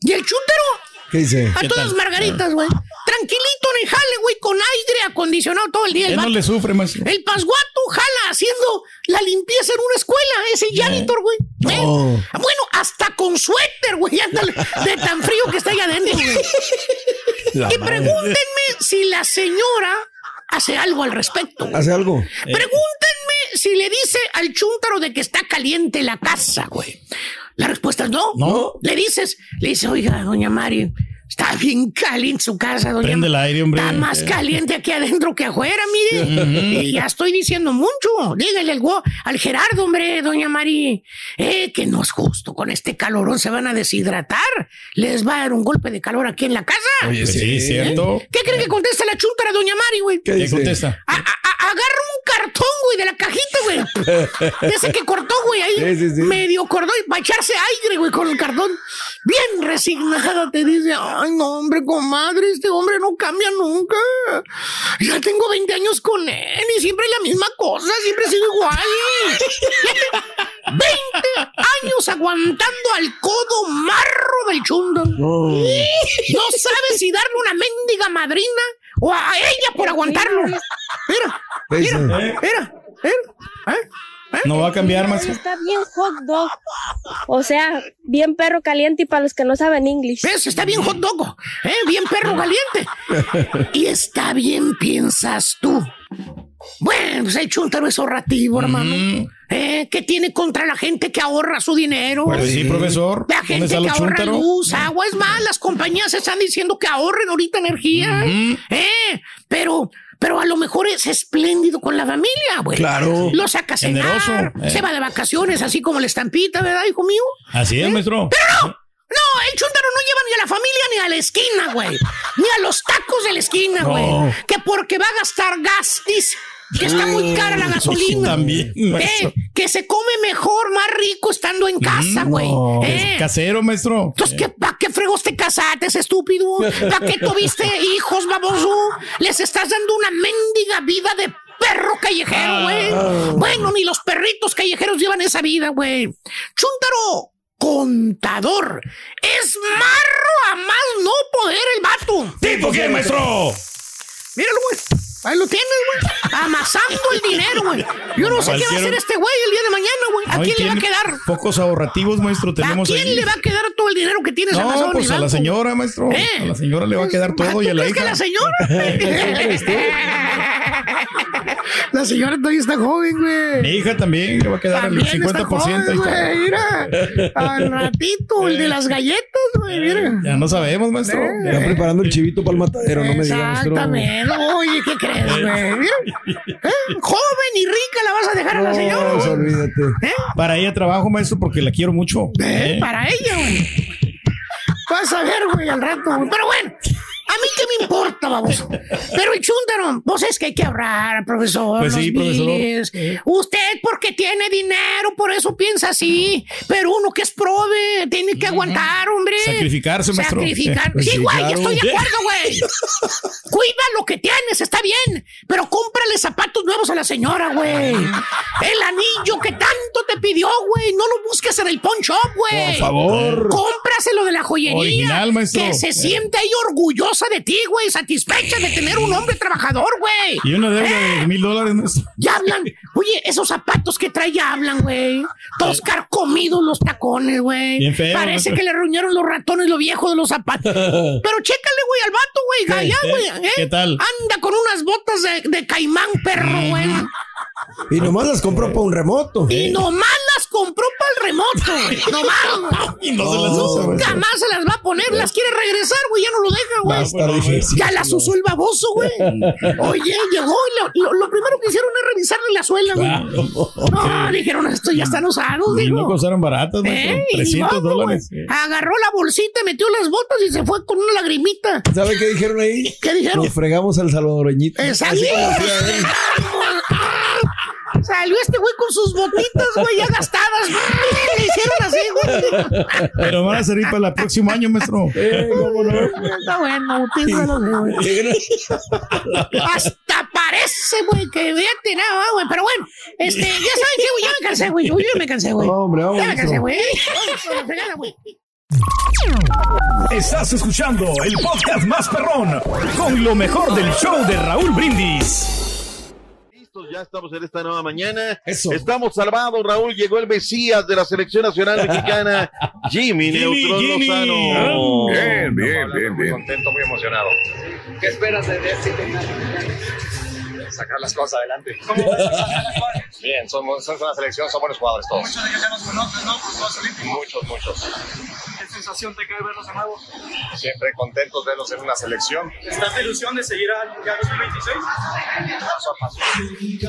Y el chúndaro, ¿Qué dice? a todas margaritas, güey. Tranquilito en el jale, güey, con aire acondicionado todo el día. El, no le sufre, maestro. El pasguato jala haciendo la limpieza en una escuela, ese janitor, güey. ¿Eh? No. Bueno, hasta con suéter, güey, ándale, de tan frío que está ahí adentro, güey. Y pregúntenme si la señora hace algo al respecto. ¿Hace algo? Pregúntenme si le dice al chúntaro de que está caliente la casa, güey. La respuesta es no. No. Le dices, le dice, oiga, doña Mari, está bien caliente su casa, doña Prende el aire, hombre. Está más Eh. caliente aquí adentro que afuera, mire. Y ya estoy diciendo mucho. Dígale al, Gerardo, hombre, doña Mari, eh, que no es justo. Con este calorón se van a deshidratar. Les va a dar un golpe de calor aquí en la casa. Oye, Pues sí, cierto. ¿Qué cree que contesta la chúntara, doña Mari, güey? ¿Qué contesta? A- a- a- agarra un cartón, güey, de la cajita, güey. Ese que cortó, güey, ahí. Sí, sí, sí. Medio cortó y para echarse aire, güey, con el cartón. Bien resignada te dice, ay, no, hombre, comadre, este hombre no cambia nunca. Ya tengo 20 años con él y siempre es la misma cosa, siempre sigue igual. 20 años aguantando al codo marro del chundo. No. No sabe si darle una mendiga madrina o a ella por aguantarlo. Mira, ¿Qué dice? mira, mira, mira. ¿eh? No va a cambiar, maestro. Está bien hot dog. O sea, bien perro caliente y para los que no saben inglés. ¿Ves? Está bien hot dog, ¿eh? bien perro caliente. Y está bien, piensas tú. Bueno, pues el chuntaro es ahorrativo, hermano. ¿Eh? ¿Qué tiene contra la gente que ahorra su dinero? Pues sí, profesor. La ¿Dónde gente que ahorra luz, agua, es más, las compañías están diciendo que ahorren ahorita energía. ¿Eh? Pero, pero a lo mejor es espléndido con la familia, güey. Claro. Lo saca a cenar, eh. se va de vacaciones, así como la estampita, ¿verdad, hijo mío? Así es, maestro. Pero no, no, el chúntaro no lleva ni a la familia ni a la esquina, güey. Ni a los tacos de la esquina, No. güey. Que porque va a gastar gas, dice. Que está muy cara la gasolina. También. Eh, que se come mejor, más rico estando en casa, güey. No, Eh. casero, maestro. Entonces, ¿qué, ¿para qué fregos te casaste, estúpido? ¿Para qué tuviste hijos, baboso? Les estás dando una mendiga vida de perro callejero, güey. Bueno, ni los perritos callejeros llevan esa vida, güey. Chúntaro, contador. Es marro a más no poder el vato. ¿Tipo quién, maestro? Míralo, güey. Ahí lo tienes, güey. Amasando el dinero, güey. Yo no sé qué va a hacer este güey el día de mañana, güey. ¿A No, quién le va a quedar? Pocos ahorrativos, maestro, ¿A tenemos quién ahí. le va a quedar todo el dinero que tienes No, amasado pues en el a la señora, maestro. ¿Eh? A la señora le va a quedar todo y a ¿Tú la crees que hija. la señora? la señora todavía está joven, güey. Mi hija también le va a quedar el También está 50%. joven, ahí está. güey, mira. Al ratito, el de las galletas, güey, mira. Ya no sabemos, maestro. Está preparando el chivito para el matadero, no me digas, maestro. Exactamente. Oye, ¿qué crees, güey? Mira. ¿Eh? Joven y rica la vas a dejar a la señora. No, güey? olvídate. Para ella trabajo, maestro, porque la quiero mucho. Eh, ¿Eh? Para ella, güey. Vas a ver, güey, al rato, güey. Pero bueno, a mí qué me importa, baboso. Pero el chúntaro, pues es que hay que ahorrar, profesor. Pues los sí, profesor. Usted porque tiene dinero, por eso piensa así. Pero uno que es prove, tiene que aguantar, hombre. Sacrificarse, maestro. Sacrificar. Sí, Sí, güey, claro. estoy de acuerdo, güey. Cuida lo que tienes, está bien. Pero cómprale zapatos nuevos a la señora, güey. El anillo que tanto te pidió, güey. No lo busques en el pawn shop, güey. Por favor. Cómpraselo de la joyería. Original, maestro. Que se siente ahí orgullosa de ti, güey. Satisfecha de tener un hombre trabajador, güey. Y una deuda de mil dólares, maestro. Ya hablan. Oye, esos zapatos que trae ya hablan, güey. Todos carcomidos los tacones, güey. Bien feo, Parece maestro. que le ruñaron los ratones lo viejo de los zapatos. Pero chécale, güey, al vato, güey. Allá, güey. ¿eh? ¿Qué tal? Anda con unas botas de, de caimán, perro, güey. Y nomás las compró para un remoto. Y nomás las compró para el remoto, güey. Nomás. Y no se las usa, Nunca más se las va a poner. Las quiere regresar, güey. Ya no lo deja, Va a güey. difícil. Ya las usó el baboso, güey. Oye, llegó y lo, lo- lo primero que hicieron es revisarle la suela, güey. No, dijeron, estos ya están usados, Y no digo. costaron baratas, maestro. Eh, y 300 vamos, dólares. güey. Agarró la bolsita, metió las botas y se fue con una lagrimita. ¿Sabe qué dijeron ahí? ¿Qué dijeron? Nos fregamos al salvadoreñito. Exacto. Salió este güey con sus botitas, güey, ya gastadas. Le hicieron así, güey. Pero van a servir para el próximo año, maestro. Eh, cómo no. Está bueno, utilízalo, güey. Hasta parece, güey, que voy a tener, ah, güey. Pero bueno, este, ya saben qué, güey, ya me cansé, güey. Yo ya me cansé, güey. Hombre, vamos, Ya me cansé, güey. Güey. Estás escuchando el podcast más perrón con lo mejor del show de Raúl Brindis. Listos, ya estamos en esta nueva mañana. Eso. Estamos salvados, Raúl. Llegó el Mesías de la selección nacional mexicana, Jimmy Neutron Jimmy. Lozano. Bien, bien, bien, Muy bien. contento, muy emocionado. ¿Qué esperas de este Sacar las cosas adelante. Bien, somos, somos una selección, son buenos jugadores todos. Muchos de ellos ya nos conocen, ¿no? Muchos, muchos. ¿Qué sensación te cae verlos de nuevo? Siempre contentos de verlos en una selección. ¿Estás de ilusión de seguir al Mundial 2026? Paso a paso.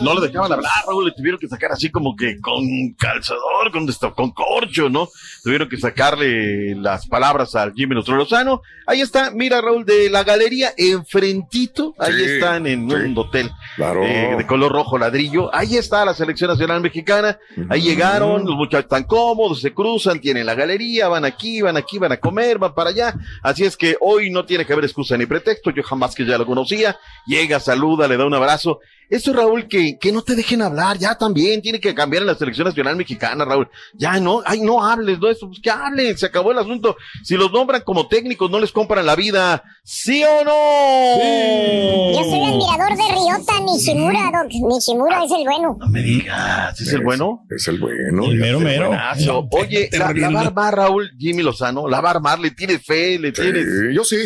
No le dejaban hablar, Raúl. Le tuvieron que sacar así como que con calzador, con, esto- con corcho, ¿no? Tuvieron que sacarle las palabras al Jimmy Neutron Lozano. Ahí está, mira, Raúl, de la galería enfrentito. Ahí Sí, están en sí. un hotel. Claro. eh, de color rojo ladrillo. Ahí está la selección nacional mexicana. Ahí llegaron, los muchachos están cómodos, se cruzan, tienen la galería, van aquí, van aquí, van a comer, van para allá. Así es que hoy no tiene que haber excusa ni pretexto. Yo jamás que ya lo conocía. Llega, saluda, le da un abrazo. Eso, Raúl, que, que no te dejen hablar, ya también tiene que cambiar en la selección nacional mexicana, Raúl. Ya no, ay, no hables, no eso, pues que hablen, se acabó el asunto. Si los nombran como técnicos, no les compran la vida, ¿sí o no? Yo soy admirador de Ryota Nishimura, Doc. Nishimura es el bueno. No me digas, ¿es el bueno? Es el bueno. El mero, mero. Buenazo. Oye, la, la va a armar, Raúl, Jimmy Lozano, la va a armar, le tiene fe, le tiene... Sí, yo sí,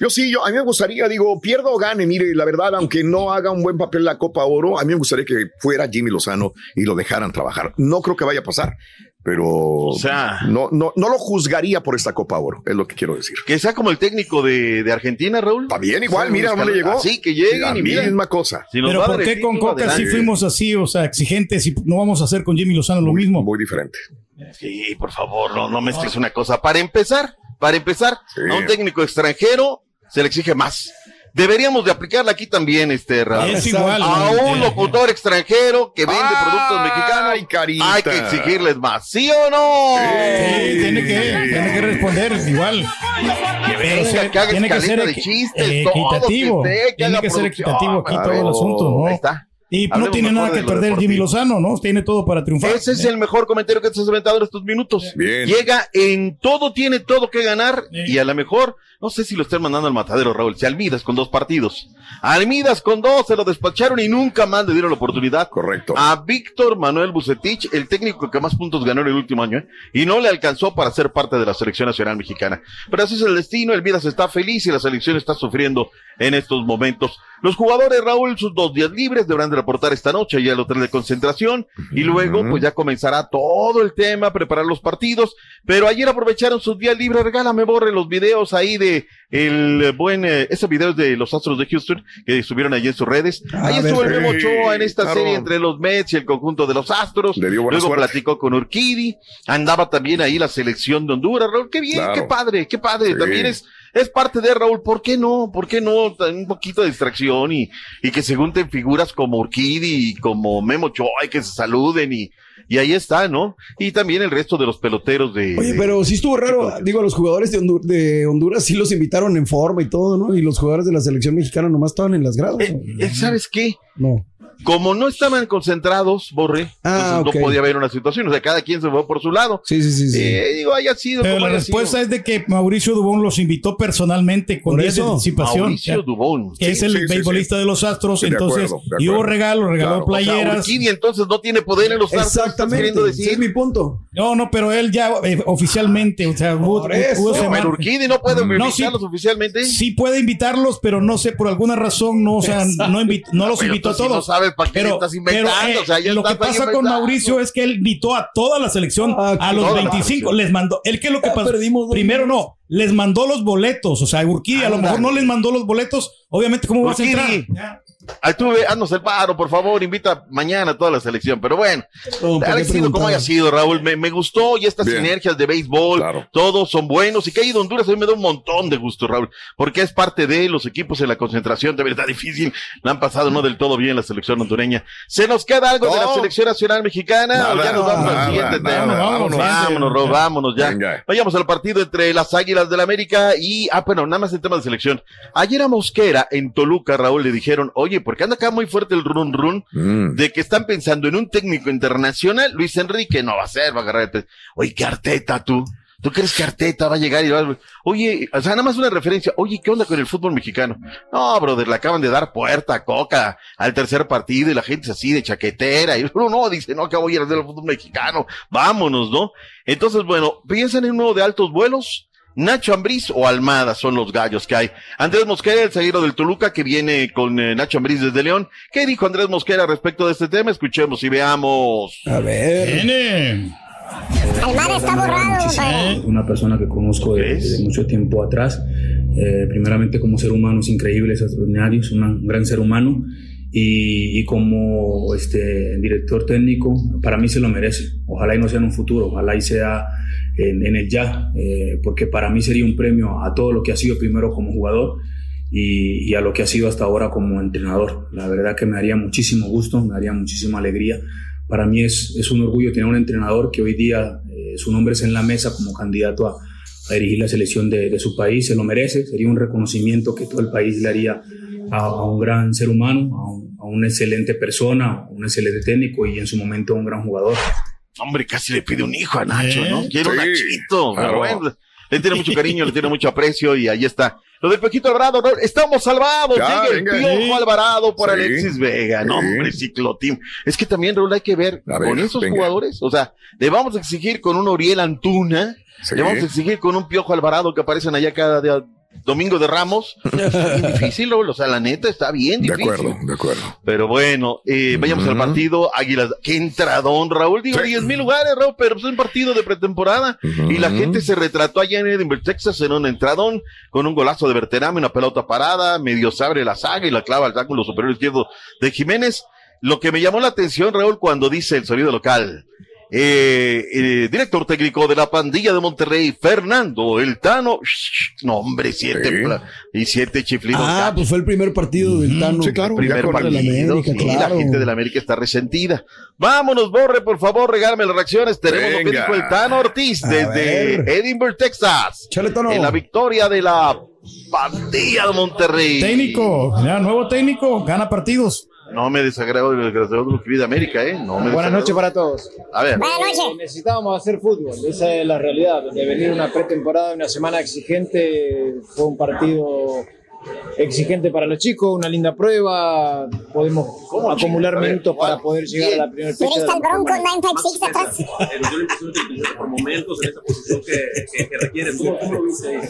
yo sí, yo, a mí me gustaría, digo, pierdo o gane, mire, la verdad, aunque no haga un buen papel la Copa Oro, a mí me gustaría que fuera Jimmy Lozano y lo dejaran trabajar. No creo que vaya a pasar, pero O sea- no, no, no lo juzgaría por esta Copa Oro, es lo que quiero decir. Que sea como el técnico de, de Argentina, Raúl. Está bien, igual, Sí, mira dónde llegó. Así que lleguen la y mira. misma cosa. Si Pero ¿por qué con Coca sí adelante. fuimos así, o sea, exigentes y no vamos a hacer con Jimmy Lozano lo mismo? Muy diferente. Sí, por favor, no, no mezcles una cosa. Para empezar, para empezar, Sí. a un técnico extranjero se le exige más. Deberíamos de aplicarla aquí también, este. Es igual. A un Eh, locutor extranjero que vende productos mexicanos, Ay, carita. hay que exigirles más, ¿sí o no? Sí, tiene que, tiene que responder igual. Que Pero venga, ser- que haga tiene que ser escaleta de equi- chistes, eh, todo, equitativo. que esté, que Tiene que ser equitativo aquí Claro. todo el asunto, Ahí ¿no? está. Y no tiene nada que perder Jimmy. Lozano, ¿no? Tiene todo para triunfar. Ese es el mejor comentario que te has aventado en estos minutos. Bien. Llega en todo, tiene todo que ganar y a lo mejor, no sé si lo estén mandando al matadero, Raúl, si Almidas con dos partidos. Almidas con dos, se lo despacharon y nunca más le dieron la oportunidad. Correcto. A Víctor Manuel Bucetich, el técnico que más puntos ganó en el último año, ¿eh? y no le alcanzó para ser parte de la selección nacional mexicana. Pero así es el destino, Almidas está feliz y la selección está sufriendo en estos momentos. Los jugadores, Raúl, sus dos días libres deberán de reportar esta noche ya al hotel de concentración y luego pues ya comenzará todo el tema, preparar los partidos, pero ayer aprovecharon sus días libres, regálame borre los videos ahí de el buen, eh, ese video es de los Astros de Houston que subieron allí en sus redes. Ahí estuvo el Memo Ochoa en esta claro. serie entre los Mets y el conjunto de los Astros. Le dio buena Luego suerte. platicó con Urquidi, andaba también ahí la selección de Honduras, Raúl, qué bien, Claro. qué padre, qué padre, Sí. también es es parte de Raúl, ¿por qué no? ¿Por qué no? Un poquito de distracción y, y que se junten figuras como Urquidi y como Memo Ochoa y que se saluden y, y ahí está, ¿no? Y también el resto de los peloteros de... Oye, pero sí estuvo raro. Digo, los jugadores de, Hondu- de Honduras sí los invitaron en forma y todo, ¿no? Y los jugadores de la selección mexicana nomás estaban en las gradas. Eh, ¿Sabes qué? No. Como no estaban concentrados, Borre, Ah, entonces no podía haber una situación, o sea, cada quien se fue por su lado. Sí, sí, sí. sí. Eh, digo, haya sido Pero como la haya respuesta sido. es de que Mauricio Dubón los invitó personalmente con Por días de eso, anticipación. Mauricio Dubón. que es el sí, sí, beisbolista de los Astros, Sí, de entonces, acuerdo, de y hubo acuerdo. regalo, regaló Claro. O sea, playeras. Entonces no tiene poder en los Astros, ¿estás Exactamente. queriendo Ese decir? es mi punto. No, no, pero él ya eh, oficialmente, o sea, hubo, No, Urquidi no puede No, invitarlos sí. oficialmente. Sí puede invitarlos, pero no sé, por alguna razón, no, o sea, no, invi- no los invitó a todos. Sabes para qué pero, estás inventando, pero, eh, o sea, ya lo que pasa con. Mauricio es que él invitó a toda la selección Ah, a los toda la 25, les mandó, él que lo que Ya pasó, primero no, les mandó los boletos, o sea, Urquidi a lo mejor no les mandó los boletos, obviamente, ¿cómo vas a entrar? Ya. Ahí tú ve, haznos el paro, por favor, invita mañana a toda la selección. Pero bueno, No, ¿para ha sido como haya sido, Raúl. Me, me gustó y estas Bien. sinergias de béisbol, Claro. todos son buenos. Y que haya ido Honduras a mí me da un montón de gusto, Raúl, porque es parte de los equipos en la concentración. De verdad difícil. La han pasado no del todo bien la selección hondureña. ¿Se nos queda algo de la No. selección nacional mexicana? Nada, o ya nos vamos nada, al siguiente nada, tema. vámonos. vámonos, vámonos ya. Venga. Vayamos al partido entre las Águilas del América y, ah, bueno, nada más el tema de selección. Ayer a Mosquera en Toluca, Raúl, le dijeron, oye, porque anda acá muy fuerte el run run Mm. de que están pensando en un técnico internacional, Luis Enrique no va a ser, va a agarrar el pe- Oye, ¿qué Arteta tú? ¿Tú crees que Arteta va a llegar y va a... Oye, o sea, nada más una referencia. Oye, ¿qué onda con el fútbol mexicano? No, brother, le acaban de dar puerta a Coca al tercer partido y la gente es así de chaquetera. Y uno no, dice, no, que voy a ir del fútbol mexicano. Vámonos, ¿no? Entonces, bueno, piensan en uno de altos vuelos. Nacho Ambriz o Almada son los gallos que hay. Andrés Mosquera, el zaguero del Toluca, que viene con eh, Nacho Ambriz desde León. ¿Qué dijo Andrés Mosquera respecto de este tema? Escuchemos y veamos. A ver. Viene. Almada está borrado, compadre. una persona que conozco de- desde mucho tiempo atrás. Eh, primeramente como ser humano es increíble, es extraordinario, es una- un gran ser humano y, y como este, director técnico para mí se lo merece. Ojalá y no sea en un futuro, ojalá y sea en, el ya, eh, porque para mí sería un premio a todo lo que ha sido primero como jugador y, a lo que ha sido hasta ahora como entrenador. La verdad que me haría muchísimo gusto, me haría muchísima alegría. Para mí es, es un orgullo tener un entrenador que hoy día eh, su nombre es en la mesa como candidato a, a dirigir la selección de, su país, se lo merece, sería un reconocimiento que todo el país le haría a, un gran ser humano, a, un- una excelente persona, un excelente técnico y en su momento un gran jugador. Hombre, casi le pide un hijo a Nacho. ¿no? Quiero un Nachito. claro. Bueno, le tiene mucho cariño, le tiene mucho aprecio y ahí está. Lo del Pejito Alvarado, ¿no? estamos salvados. Ya, Llega el. Piojo Sí. Alvarado por Sí. Alexis Vega. No, Sí. hombre, cicloteam. Es que también, Raúl, hay que ver A ver, con esos venga. jugadores. O sea, le vamos a exigir con un Oriel Antuna. Sí. Le vamos a exigir con un Piojo Alvarado que aparecen allá cada día, domingo de Ramos. Está bien difícil. O sea, la neta está bien De difícil. acuerdo, de acuerdo. Pero bueno, eh, vayamos al partido. Águilas, qué entradón, Raúl. Digo, Sí. 10 mil lugares, Raúl, pero es un partido de pretemporada. Y la gente se retrató allá en Edinburgh, Texas, en un entradón, con un golazo de Berterame, una pelota parada, medio se abre la saga y la clava al ángulo superior izquierdo de Jiménez. Lo que me llamó la atención, Raúl, cuando dice el sonido local. Eh, director técnico de la pandilla de Monterrey, Fernando El Tano. No, hombre, siete Sí. y siete chiflidos. Ah, pues fue el primer partido del Tano. Sí, claro. primer de la partido. América, sí, claro. La gente de la América está resentida. Vámonos, Borre, por favor, regálame las reacciones. Tenemos lo que dijo el Tano Ortiz A desde ver. Edinburgh, Texas. Chale, Tano. En la victoria de la pandilla de Monterrey. Técnico, ya, nuevo técnico, gana partidos. No me desagrado de lo que vi de América, ¿eh? No me Buenas noches para todos. A ver. Buenas noches. Necesitábamos hacer fútbol, esa es la realidad. De venir una pretemporada, una semana exigente, fue un partido exigente para los chicos, una linda prueba. Podemos acumular ver, minutos para poder llegar a la primera fecha. Mira, está el Bronco forma. 956 atrás. Pero yo impresión de que por momentos en esa posición que, que, que requiere. ¿Cómo, cómo lo viste ahí?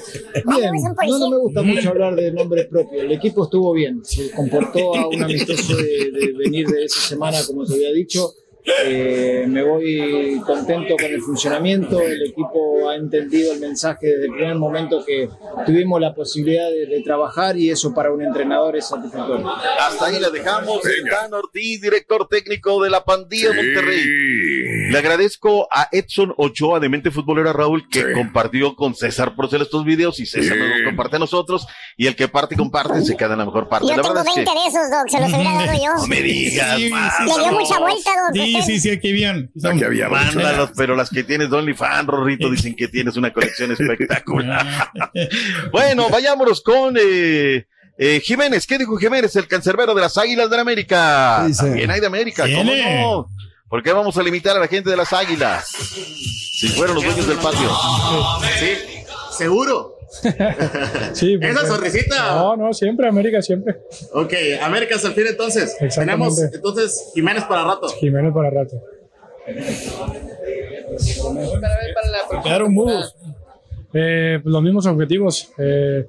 Bien, no, no me gusta mucho hablar de nombres propios. El equipo estuvo bien, se comportó a un amistoso de, de venir de esa semana, como te había dicho. Eh, me voy contento con el funcionamiento. El equipo ha entendido el mensaje desde el primer momento que tuvimos la posibilidad de, de trabajar y eso para un entrenador es satisfactorio. Hasta ahí la dejamos. Dan Ortiz, director técnico de la pandilla Monterrey. Le agradezco a Edson Ochoa de Mente Futbolera Raúl que compartió con César Procel estos videos y César nos los comparte a nosotros y el que parte y comparte se queda en la mejor parte. Yo la tengo verdad es 20 que de esos, Doc, se los hubiera dado yo. no me digas, Sí, sí. Le dio mucha vuelta, Doc. Sí, usted. sí, sí, aquí habían. Aquí había Mándalos, pero las que tienes de OnlyFans, Rorrito, dicen que tienes una colección espectacular. bueno, vayámonos con eh, eh, Jiménez. ¿Qué dijo Jiménez, el cancerbero de las Águilas de la América? También hay de América, ¿cómo no? ¿Por qué vamos a limitar a la gente de las Águilas? Si fueron los dueños del patio. Sí, seguro. Sí, pues, Esa sonrisita. No, no, siempre, América, siempre. Ok, América hasta el fin entonces. Exactamente. Tenemos entonces Jiménez para rato. Jiménez para rato. Quedaron mudos. Eh, pues, los mismos objetivos. eh,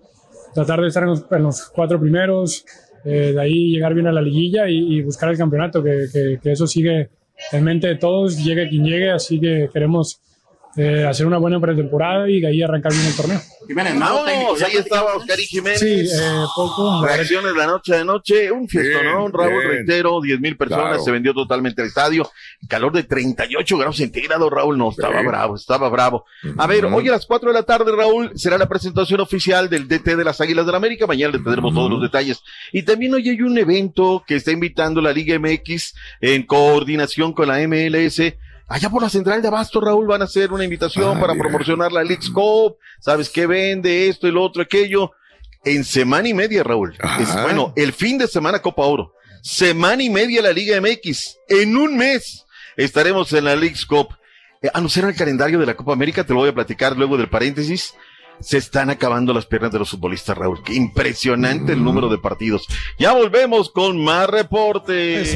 tratar de estar en los, en los cuatro primeros, eh, de ahí llegar bien a la liguilla y, y buscar el campeonato, que, que- que eso sigue en mente de todos, llegue quien llegue, así que queremos eh, hacer una buena pretemporada y de ahí arrancar bien el torneo. Jiménez, técnico. Vamos, ahí estaba Oscarín Jiménez. Sí, eh, poco. Reacciones la noche de noche, un fiestón, Bien, ¿no? Raúl, bien. reitero, 10 mil personas, Claro. se vendió totalmente el estadio, calor de 38 grados centígrados, Raúl, no, estaba bravo, estaba bravo. A ver, hoy a las 4 de la tarde, Raúl, será la presentación oficial del DT de las Águilas del América, mañana le tendremos todos los detalles. Y también hoy hay un evento que está invitando la Liga MX en coordinación con la MLS, Allá por la central de Abasto, Raúl, van a hacer una invitación para promocionar la League Cup. ¿Sabes qué vende? Esto y lo otro, aquello. En semana y media, Raúl. Es, bueno, el fin de semana Copa Oro. Semana y media la Liga MX. En un mes estaremos en la League Cup. Eh, anunciaron el calendario de la Copa América, te lo voy a platicar luego del paréntesis. Se están acabando las piernas de los futbolistas, Raúl. Qué impresionante el número de partidos. Ya volvemos con más reportes.